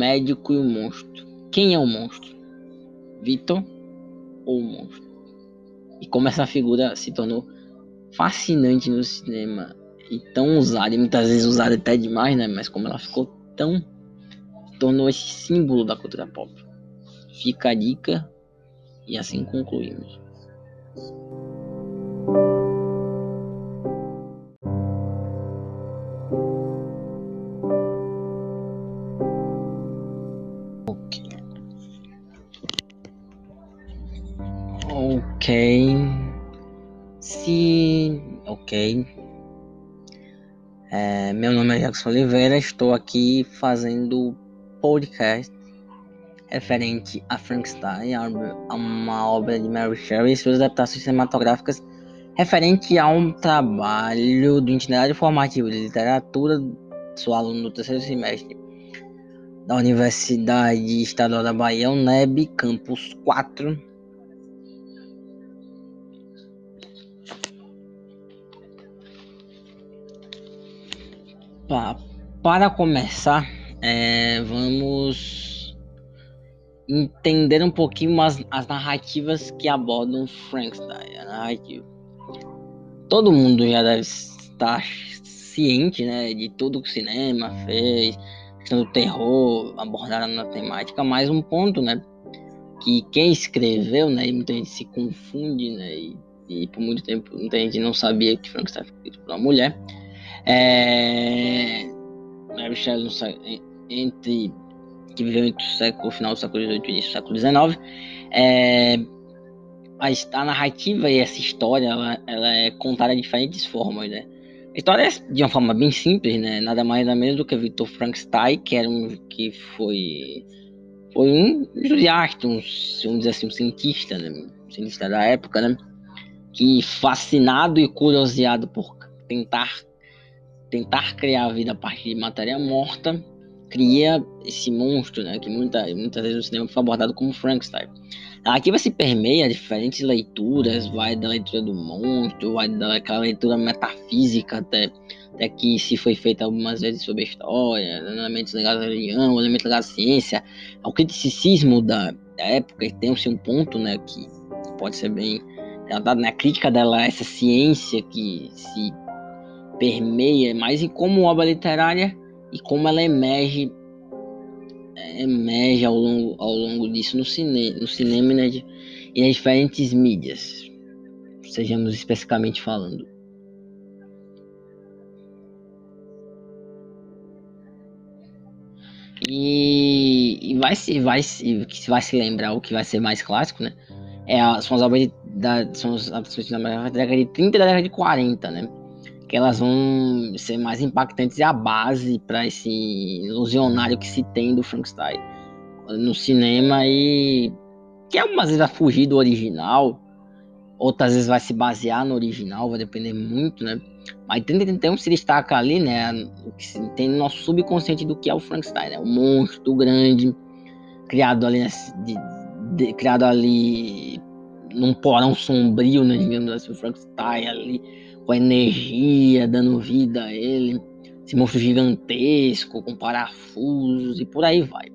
médico e o monstro. Quem é o monstro? Vitor ou o monstro? E como essa figura se tornou fascinante no cinema e tão usada, e muitas vezes usada até demais, né? Mas como ela ficou tão. tornou esse símbolo da cultura pop. Fica a dica e assim concluímos. Se. Ok. É, meu nome é Jackson Oliveira, estou aqui fazendo podcast referente a Frankenstein, uma obra de Mary Shelley e suas adaptações cinematográficas referente a um trabalho do itinerário formativo de literatura sou aluno do terceiro semestre da Universidade Estadual da Bahia, UNEB, campus 4, para começar, é, vamos entender um pouquinho mais as narrativas que abordam Frankenstein. Narrativa. Todo mundo já deve estar ciente né, de tudo que o cinema fez, questão do terror, abordaram na temática, mais um ponto, né? Que quem escreveu, né, e muita gente se confunde, né, e, e por muito tempo muita gente não sabia que Frankenstein foi escrito por uma mulher é, entre que viveu entre o século final do século XVIII e início do século XIX é, a, a, narrativa e essa história ela, ela, é contada de diferentes formas né? A história é de uma forma bem simples né? Nada mais nada menos do que Victor Frankenstein que era um que foi foi um entusiasta um, vamos dizer assim um cientista né? Um cientista da época né? Que fascinado e curioseado por tentar tentar criar a vida a partir de matéria morta, cria esse monstro, né, que muita, muitas vezes no cinema foi abordado como Frankenstein. Aqui você permeia diferentes leituras, vai da leitura do monstro, vai daquela leitura metafísica até, até que se foi feita algumas vezes sobre a história, elementos ligados à religião, elementos ligados à ciência, ao criticismo da, da época, e tem-se um ponto, né, que pode ser bem tratado, né, a crítica dela a essa ciência que se permeia mais em como obra literária e como ela emerge emerge ao longo, ao longo disso no, cine, no cinema né, e nas diferentes mídias, sejamos especificamente falando. E, e, vai se vai se que vai se lembrar o que vai ser mais clássico, né? É a, são as obras de, da, são as adaptações da década de 30 e da década de 40, né? Que elas vão ser mais impactantes e a base para esse ilusionário que se tem do Frankenstein no cinema e que algumas vezes vai fugir do original, outras vezes vai se basear no original, vai depender muito, né? Mas 3031 se destaca ali, né? Tem no nosso subconsciente do que é o Frankenstein, né? O monstro grande, criado ali, de, de, criado ali num porão sombrio, né? Digamos assim, o Frankenstein ali com energia, dando vida a ele, esse monstro gigantesco, com parafusos e por aí vai.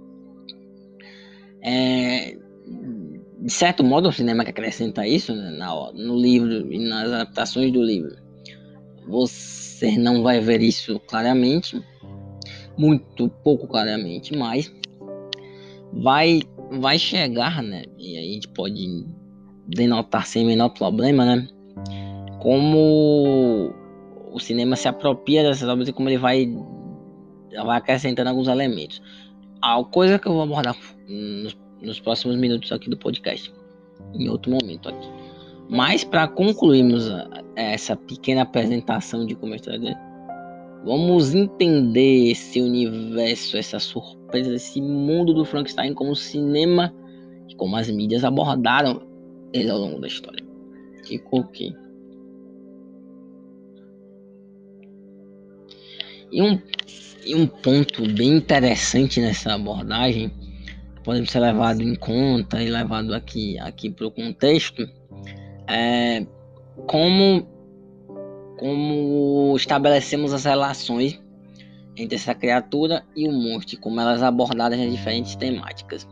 É, de certo modo, o cinema que acrescenta isso né, na, no livro e nas adaptações do livro. Você não vai ver isso claramente, muito pouco claramente, mas vai, vai chegar, né? E a gente pode denotar sem menor problema, né? Como o cinema se apropria dessas obras e como ele vai, vai acrescentando alguns elementos. A coisa que eu vou abordar nos, nos próximos minutos aqui do podcast, em outro momento aqui. Mas para concluirmos essa pequena apresentação de como a história vamos entender esse universo, essa surpresa, esse mundo do Frankenstein como o cinema e como as mídias abordaram ele ao longo da história. Ficou aqui. E um, e um ponto bem interessante nessa abordagem, pode ser levado em conta e levado aqui, aqui para o contexto, é como, como estabelecemos as relações entre essa criatura e o monstro, como elas abordadas nas diferentes temáticas.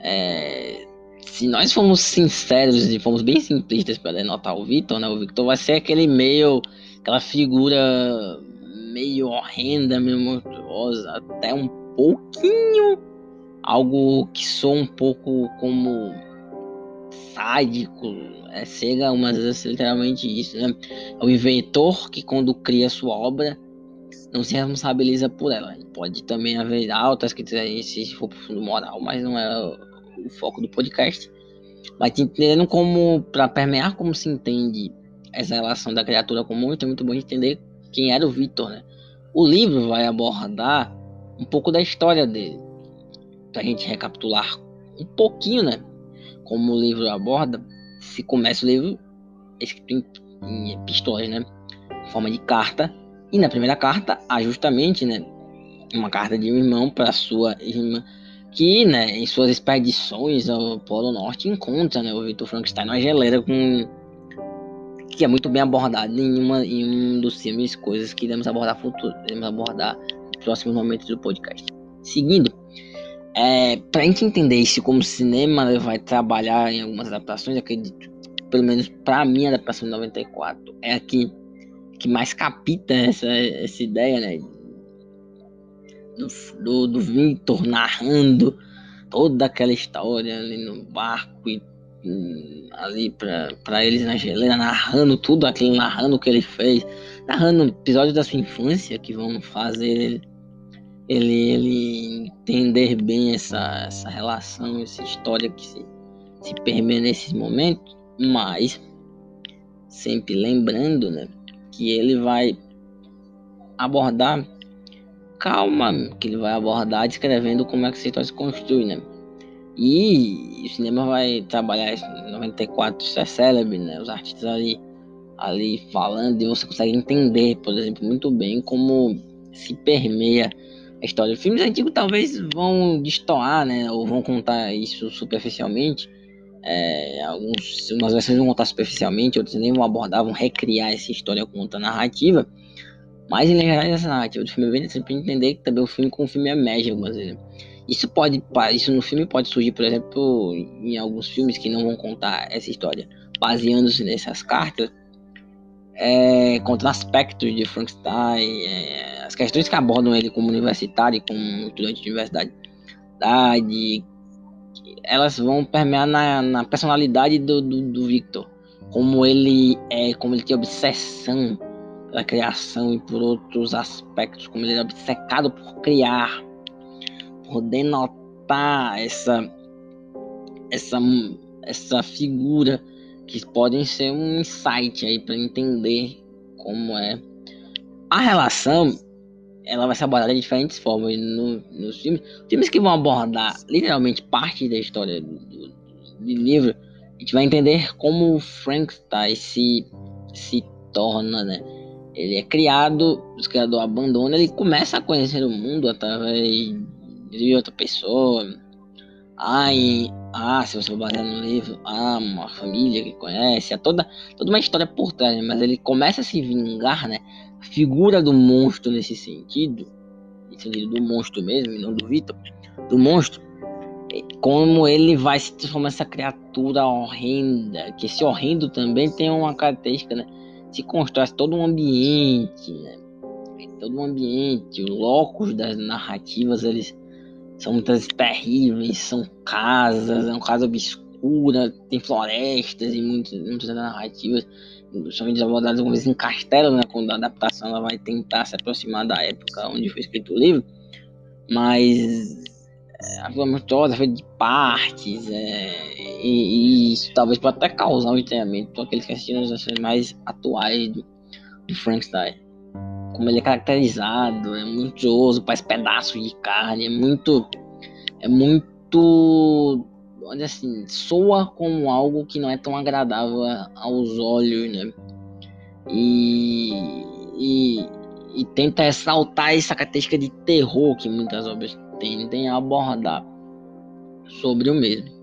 É, se nós formos sinceros e formos bem simplistas para denotar o Victor, né? O Victor vai ser aquele meio, aquela figura meio horrenda, meio monstruosa, até um pouquinho algo que soa um pouco como sádico, é, chega umas vezes literalmente isso, né? É o inventor que quando cria sua obra não se responsabiliza por ela. Pode também haver altas críticas se for pro fundo moral, mas não é o foco do podcast. Mas entendendo como, para permear como se entende essa relação da criatura com o monstro, é muito bom entender quem era o Victor, né? O livro vai abordar um pouco da história dele, pra gente recapitular um pouquinho, né? Como o livro aborda, se começa o livro escrito em, em né? Em forma de carta. E na primeira carta há justamente, né? Uma carta de um irmão para sua irmã que, né, em suas expedições ao Polo Norte encontra, né, o Victor Frankenstein numa geleira com que é muito bem abordado em, uma, em um dos filmes, coisas que iremos abordar futuro, iremos abordar nos próximos momentos do podcast. Seguindo, é, para a gente entender isso como o cinema vai trabalhar em algumas adaptações, acredito, pelo menos para mim a adaptação de 94 é a que, que mais capita essa, essa ideia, né, do, do, do Victor narrando toda aquela história ali no barco e ali para eles na geleira, narrando tudo aquilo, narrando o que ele fez, narrando episódios da sua infância que vão fazer ele, ele, ele entender bem essa, essa relação, essa história que se, se permeia nesses momentos, mas sempre lembrando né, que ele vai abordar calma que ele vai abordar descrevendo como é que a história se constitui, né? E o cinema vai trabalhar isso em 94, isso é célebre, né? Os artistas ali, ali falando e você consegue entender, por exemplo, muito bem como se permeia a história. Filmes antigos talvez vão destoar, né? Ou vão contar isso superficialmente. É, alguns, umas versões vão contar superficialmente, outras nem vão abordar, vão recriar essa história com outra narrativa. Mas em geral essa narrativa do filme é bem sempre entender que também o filme com o filme emerge algumas vezes. Isso pode, isso no filme pode surgir, por exemplo, em alguns filmes que não vão contar essa história, baseando-se nessas cartas, é, contra aspectos de Frankenstein, é, as questões que abordam ele como universitário, como estudante de universidade, elas vão permear na, na personalidade do, do, do Victor, como ele é, como ele tem obsessão pela criação e por outros aspectos, como ele é obcecado por criar, por denotar essa essa essa figura que podem ser um insight aí para entender como é. A relação ela vai ser abordada de diferentes formas no, nos filmes. Filmes que vão abordar literalmente parte da história do, do, do livro a gente vai entender como o Frankenstein se se torna né? Ele é criado, o criador abandona, ele começa a conhecer o mundo através de outra pessoa. E, ah, se você for basear no livro, ah, uma família que conhece, é toda, toda uma história por trás, né? mas ele começa a se vingar, né? A figura do monstro nesse sentido, nesse sentido do monstro mesmo, e não do Vitor, do monstro, é como ele vai se transformar nessa criatura horrenda, que esse horrendo também tem uma característica, né? se constrói todo um ambiente, né? todo um ambiente, os locos das narrativas eles são muitas terríveis, são casas, é uma casa obscura, tem florestas e muitas, muitas narrativas são abordadas algumas em castelo, né? Quando a adaptação ela vai tentar se aproximar da época onde foi escrito o livro, mas é, a vida monstruosa feita de partes, é, e, e, isso talvez pode até causar um estranhamento para aqueles que assistiram as versões mais atuais do, do Frankenstein. Como ele é caracterizado, é muito oso, faz pedaços de carne, é muito. É muito. Olha assim, soa como algo que não é tão agradável aos olhos, né? E, e, e tenta ressaltar essa característica de terror que muitas obras tentem abordar sobre o mesmo.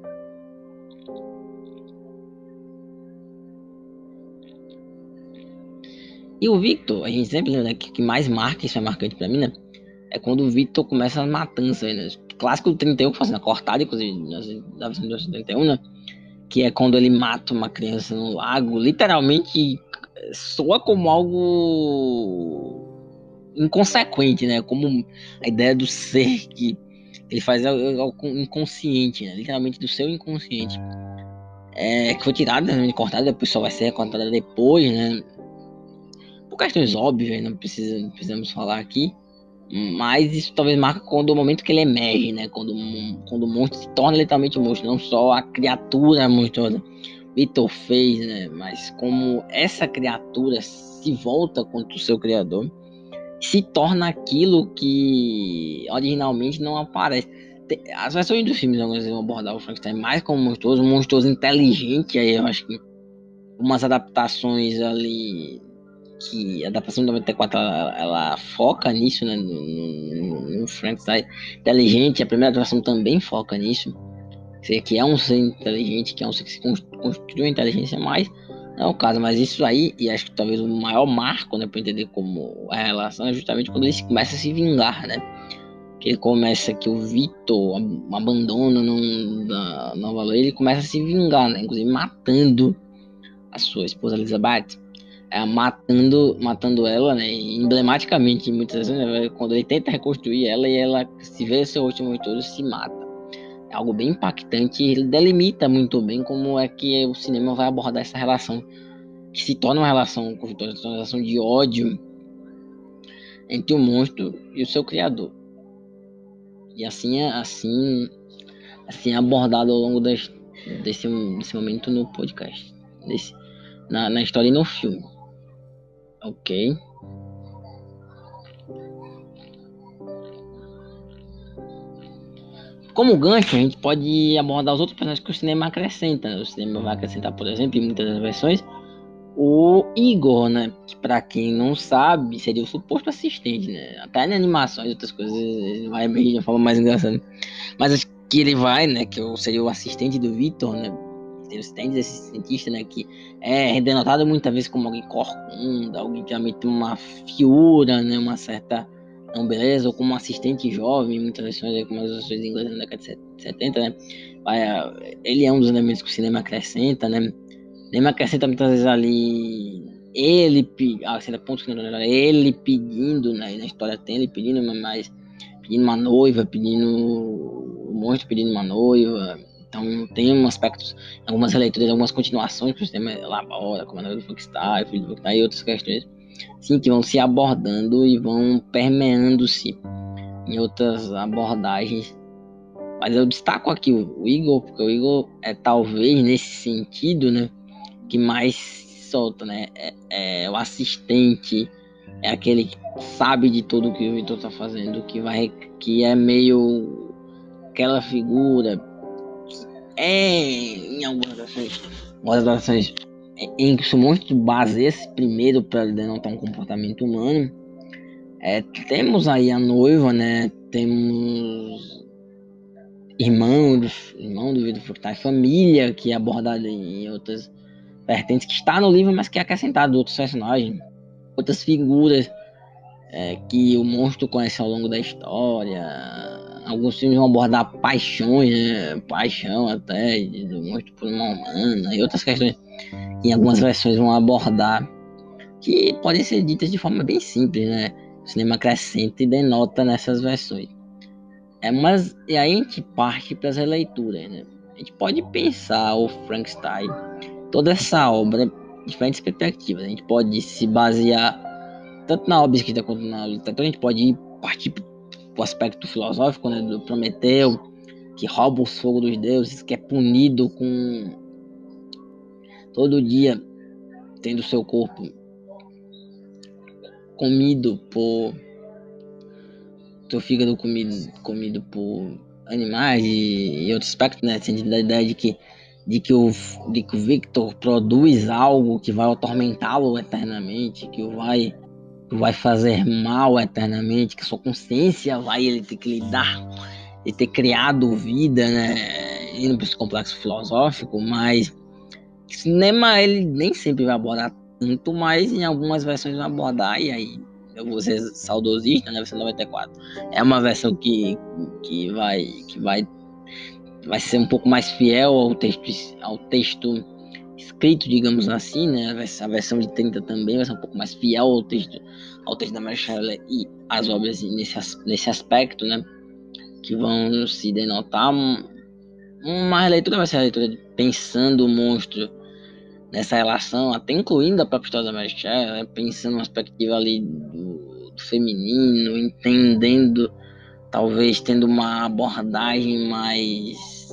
E o Victor, a gente sempre lembra né, que, que mais marca, isso é marcante pra mim, né? É quando o Victor começa a matança, né? Clássico do 31, fazendo a cortada, inclusive, da versão do 31, né? Que é quando ele mata uma criança no lago, literalmente soa como algo inconsequente, né? Como a ideia do ser que ele faz algo inconsciente, né? Literalmente do seu inconsciente. É, que foi tirada, né? cortada, depois só vai ser recortada depois, né? Questões óbvias, não, precisa, precisamos falar aqui. Mas isso talvez marca quando o momento que ele emerge, né? Quando, quando o monstro se torna literalmente um monstro, não só a criatura monstruosa. Vitor fez, né? Mas como essa criatura se volta contra o seu criador, se torna aquilo que originalmente não aparece. As versões dos filmes algumas vão abordar o Frankenstein mais como monstruoso, um monstruoso inteligente, aí eu acho que umas adaptações ali que a adaptação de 94 ela, ela foca nisso, né? No, no, no Frankenstein inteligente, a primeira adaptação também foca nisso. Que é um ser inteligente, que é um ser que se construiu inteligência mais. Não é o caso, mas isso aí, e acho que talvez o maior marco, né, para entender como é a relação, é justamente quando ele começa a se vingar, né? Que ele começa que o Vitor abandona no, da Nova Lei, ele começa a se vingar, né? Inclusive matando a sua esposa Elizabeth é, matando, matando ela, né? Emblematicamente, muitas vezes, né? quando ele tenta reconstruir ela e ela se vê seu último todo se mata. É algo bem impactante e ele delimita muito bem como é que o cinema vai abordar essa relação, que se torna uma relação uma relação de ódio entre o monstro e o seu criador. E assim, é, assim, assim é abordado ao longo das, desse, desse momento no podcast, desse, na, na história e no filme. Ok. Como gancho, a gente pode abordar os outros personagens que o cinema acrescenta. O cinema vai acrescentar, por exemplo, em muitas das versões, o Igor, né? Que pra quem não sabe, seria o suposto assistente, né? Até em animações e outras coisas, ele vai bem de uma forma mais engraçada. Mas acho que ele vai, né? Que seria o assistente do Victor, né? Tem esse cientista, né, que é denotado muitas vezes como alguém corcunda, alguém que realmente tem uma fiura, né, uma certa não beleza, ou como um assistente jovem, muitas versões, como as versões inglesas na década de 70, né, ele é um dos elementos que o cinema acrescenta, né, o cinema acrescenta muitas vezes ali ele, pontos que não ele pedindo, né, na história tem ele pedindo, mas pedindo uma noiva, pedindo o monstro pedindo uma noiva, então tem um aspectos, algumas releituras, algumas continuações que o sistema elabora, como a do Funkstyle, Filho do e outras questões, sim, que vão se abordando e vão permeando-se em outras abordagens. Mas eu destaco aqui o Igor, porque o Igor é talvez nesse sentido, né, que mais solta, né, é, é o assistente, é aquele que sabe de tudo que o Vitor tá fazendo, que vai, que é meio aquela figura é em algumas ações, algumas ações em que muito base esse primeiro para denotar um comportamento humano. É, temos aí a noiva, né? Temos irmãos, irmão do Vitor Fructar, família que é abordada em outras vertentes que está no livro, mas que é acrescentado outros personagens, outras figuras é, que o monstro conhece ao longo da história, alguns filmes vão abordar paixões, né? paixão até, do monstro por uma humana e outras questões que algumas versões vão abordar que podem ser ditas de forma bem simples, né? O cinema acrescenta e denota nessas versões. É, mas e aí a gente parte para as releituras, né? A gente pode pensar o Frankenstein, toda essa obra, diferentes perspectivas. A gente pode se basear tanto na obra escrita quanto na literatura, a gente pode partir o aspecto filosófico né, do Prometeu, que rouba o fogo dos deuses, que é punido com todo dia tendo seu corpo comido por seu fígado comido, comido por animais e, e outros aspectos, né? Sentindo da ideia de que de que o de que o Victor produz algo que vai atormentá-lo eternamente, que o vai vai fazer mal eternamente, que sua consciência vai ele ter que lidar e ter criado vida, né? Indo para esse complexo filosófico, mas o cinema ele nem sempre vai abordar muito mais em algumas versões vão abordar, e aí eu vou ser saudosista, né, versão 94. É uma versão que, que vai que vai vai ser um pouco mais fiel ao texto ao texto escrito, digamos assim, né? A versão de 30 também vai ser um pouco mais fiel ao texto ao texto da Mary e as obras nesse, nesse aspecto, né? Que vão se denotar uma leitura vai ser a leitura de pensando o monstro nessa relação, até incluindo a própria história da Mary né? pensando uma perspectiva ali do, do feminino, entendendo, talvez tendo uma abordagem mais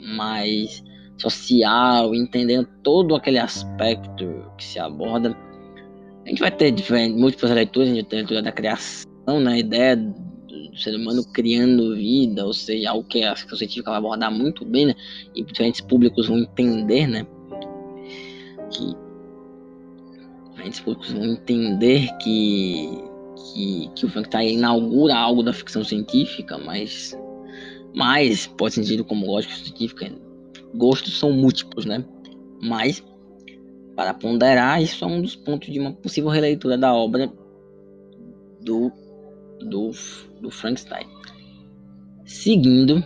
mais social, entendendo todo aquele aspecto que se aborda. A gente vai ter múltiplas leituras, a gente ter a leitura da criação, né? a ideia do ser humano criando vida, ou seja, algo que a ficção científica vai abordar muito bem, né? E diferentes públicos vão entender, né? Que diferentes públicos vão entender que que, que o Frankenstein inaugura algo da ficção científica, mas mas pode ser entendido como lógica científica. Gostos são múltiplos, né? Mas para ponderar, isso é um dos pontos de uma possível releitura da obra do do, do Frankenstein. Seguindo.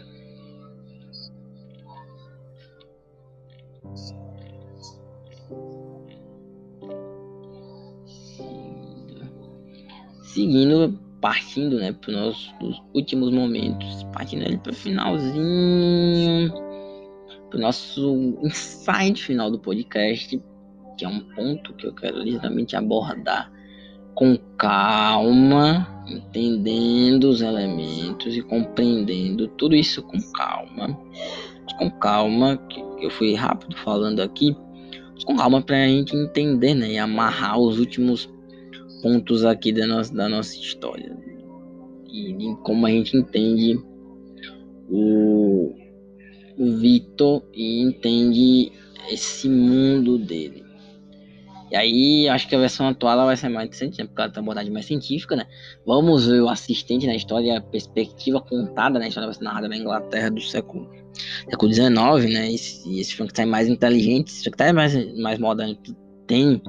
Seguindo, partindo, né, para os nossos últimos momentos, partindo ali para o finalzinho, para o nosso insight final do podcast, que é um ponto que eu quero literalmente abordar com calma, entendendo os elementos e compreendendo tudo isso com calma. Com calma, que eu fui rápido falando aqui, com calma para a gente entender né, e amarrar os últimos pontos aqui da nossa, da nossa história e de como a gente entende o Vitor e entende esse mundo dele. E aí, acho que a versão atual ela vai ser mais interessante, né? Porque ela tem uma abordagem mais científica, né? Vamos ver o assistente na história, a perspectiva contada na história vai ser narrada na Inglaterra do século, século XIX, né? Esse, esse Frankenstein mais inteligente, esse Frankenstein mais, mais moderno, tem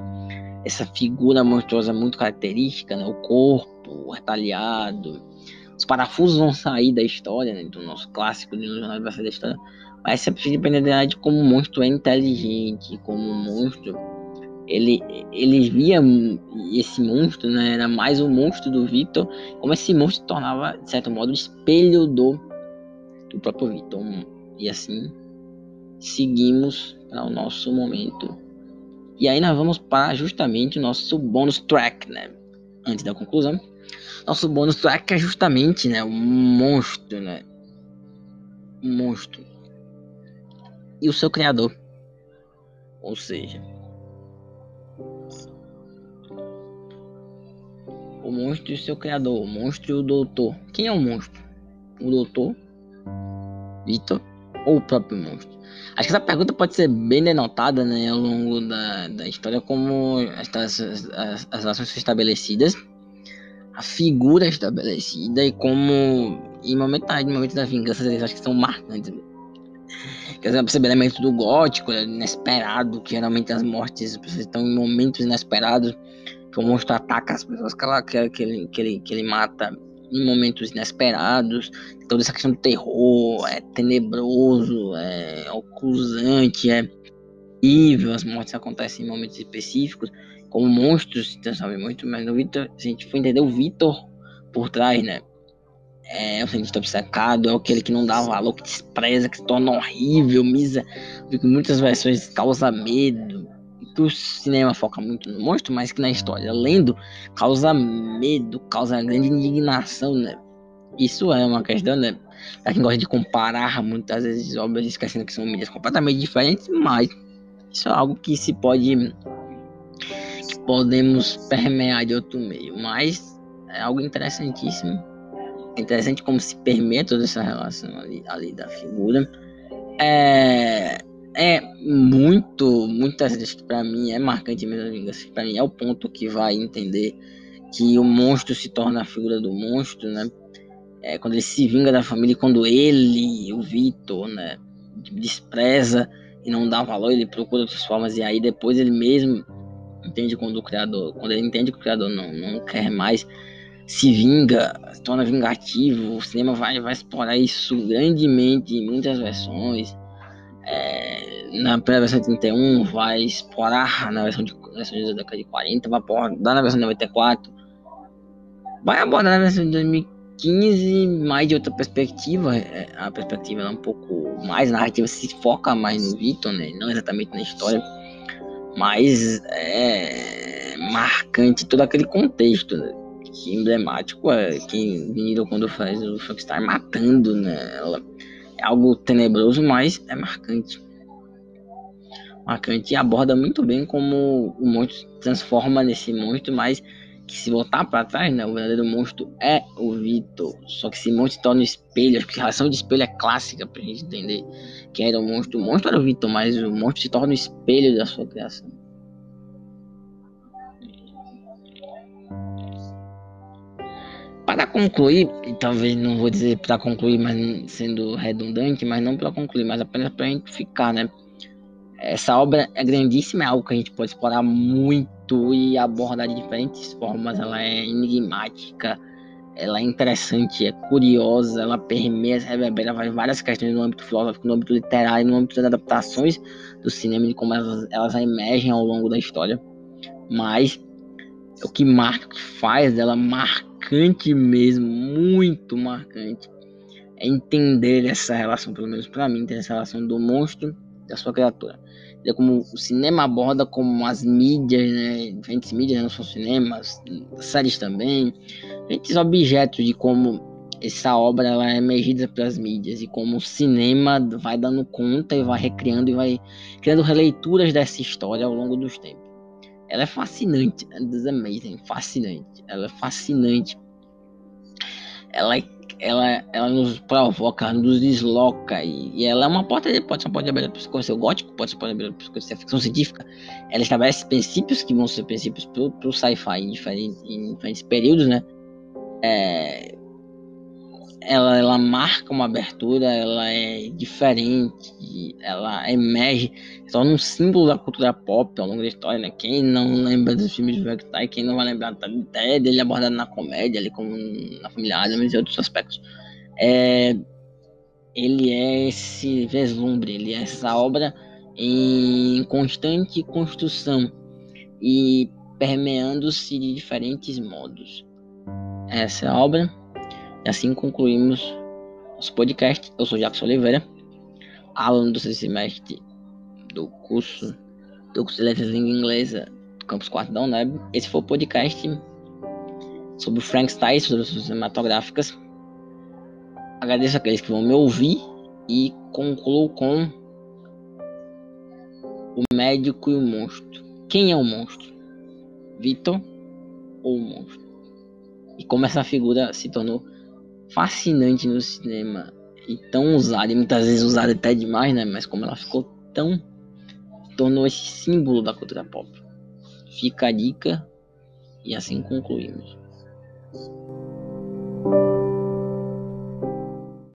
essa figura monstruosa muito característica, né? O corpo retalhado, os parafusos vão sair da história, né? Do nosso clássico de jornal vai sair da história. Mas você precisa depender de como o monstro é inteligente, como o monstro ele, ele via esse monstro, né? Era mais um monstro do Victor, como esse monstro se tornava, de certo modo, espelho do, do próprio Victor. E assim seguimos para o nosso momento. E aí nós vamos para justamente o nosso bônus track, né? Antes da conclusão. Nosso bônus track é justamente, né? O monstro, né? O monstro. E o seu criador. Ou seja, o monstro e seu criador, o monstro e o doutor. Quem é o monstro? O doutor, Vitor ou o próprio monstro? Acho que essa pergunta pode ser bem denotada né, ao longo da, da história, como as, as, as relações estabelecidas, a figura estabelecida e como em momentos, em momentos da vingança eles acho que são marcantes. Quer dizer, perceber elementos do gótico, né, inesperado, que geralmente as mortes estão em momentos inesperados que o monstro ataca as pessoas que, ela, que, que, ele, que, ele, que ele mata em momentos inesperados. Toda essa questão do terror é tenebroso, é ocusante, é horrível. As mortes acontecem em momentos específicos, como monstros se transformam muito. Mas no Victor, se a gente for entender o Victor por trás, né? É o cientista obcecado, é aquele que não dá valor, que despreza, que se torna horrível, misa. Muitas versões causa medo, que o cinema foca muito no monstro, mas que na história, lendo, causa medo, causa grande indignação, né? Isso é uma questão, né? Pra quem gosta de comparar muitas vezes obras esquecendo que são mídias completamente diferentes, mas isso é algo que se pode. Podemos permear de outro meio. Mas é algo interessantíssimo. É interessante como se permeia toda essa relação ali, ali da figura. É é muito, muitas vezes que para mim é marcante mesmo a vingança. Para mim é o ponto que vai entender que o monstro se torna a figura do monstro, né? É, quando ele se vinga da família, quando ele, o Vitor, né, despreza e não dá valor, ele procura outras formas e aí depois ele mesmo entende quando o criador, quando ele entende que o criador não, não quer mais, se vinga, se torna vingativo, o cinema vai, vai explorar isso grandemente em muitas versões. É, na versão de 31 vai explorar na versão de, versão da década de 40, vai abordar na versão de 94, vai abordar na versão de 2015 mais de outra perspectiva, é, a perspectiva é um pouco mais narrativa, se foca mais no Victor, né, não exatamente na história mas é marcante todo aquele contexto, né? Que emblemático é que Vinilo quando faz o Frankenstein matando, né? Ela é algo tenebroso, mas é marcante. Marcante e aborda muito bem como o monstro transforma nesse monstro, mas que se voltar para trás, né, o verdadeiro monstro é o Vitor. Só que monstro se torna um espelho, a relação de espelho é clássica pra gente entender quem era o monstro. O monstro era o Vitor, mas o monstro se torna o espelho da sua criação. Para concluir, e talvez não vou dizer para concluir, mas sendo redundante, mas não para concluir, mas apenas para a gente ficar, né? Essa obra é grandíssima, é algo que a gente pode explorar muito e abordar de diferentes formas. Ela é enigmática, ela é interessante, é curiosa, ela permeia, reverbera várias questões no âmbito filosófico, no âmbito literário, no âmbito das adaptações do cinema, de como elas, elas emergem ao longo da história. Mas o que marca, o que faz dela marcante mesmo, muito marcante, é entender essa relação, pelo menos para mim, essa relação do monstro da sua criatura. É como o cinema aborda como as mídias, né, diferentes mídias, né, não só cinemas, séries também, diferentes objetos de como essa obra ela é emergida pelas mídias e como o cinema vai dando conta e vai recriando e vai criando releituras dessa história ao longo dos tempos. Ela é fascinante, é amazing, fascinante. Ela é fascinante. Ela é ela, ela nos provoca, nos desloca e, e ela é uma porta de pode ser uma porta de abertura para o gótico, pode ser uma porta de abertura para a ficção científica. Ela estabelece princípios que vão ser princípios para o sci-fi em em diferentes períodos, né? É, ela, ela marca uma abertura, ela é diferente, ela emerge, se torna um símbolo da cultura pop ao longo da história, né? Quem não lembra dos filmes de Vertai, quem não vai lembrar até dele abordado na comédia, ali como na família Adams e outros aspectos. É, ele é esse vislumbre, ele é essa obra em constante construção e permeando-se de diferentes modos. Essa é obra assim concluímos nosso podcast. Eu sou Jackson Oliveira, aluno do sexto semestre do curso do curso de Letras Língua Inglesa do Campus 4 da UNEB. Esse foi o podcast sobre Frankenstein, sobre as cinematográficas. Agradeço aqueles que vão me ouvir e concluo com o médico e o monstro. Quem é o monstro? Vitor ou o monstro? E como essa figura se tornou fascinante no cinema e tão usada, e muitas vezes usada até demais, né? Mas como ela ficou tão. tornou esse símbolo da cultura pop. Fica a dica e assim concluímos.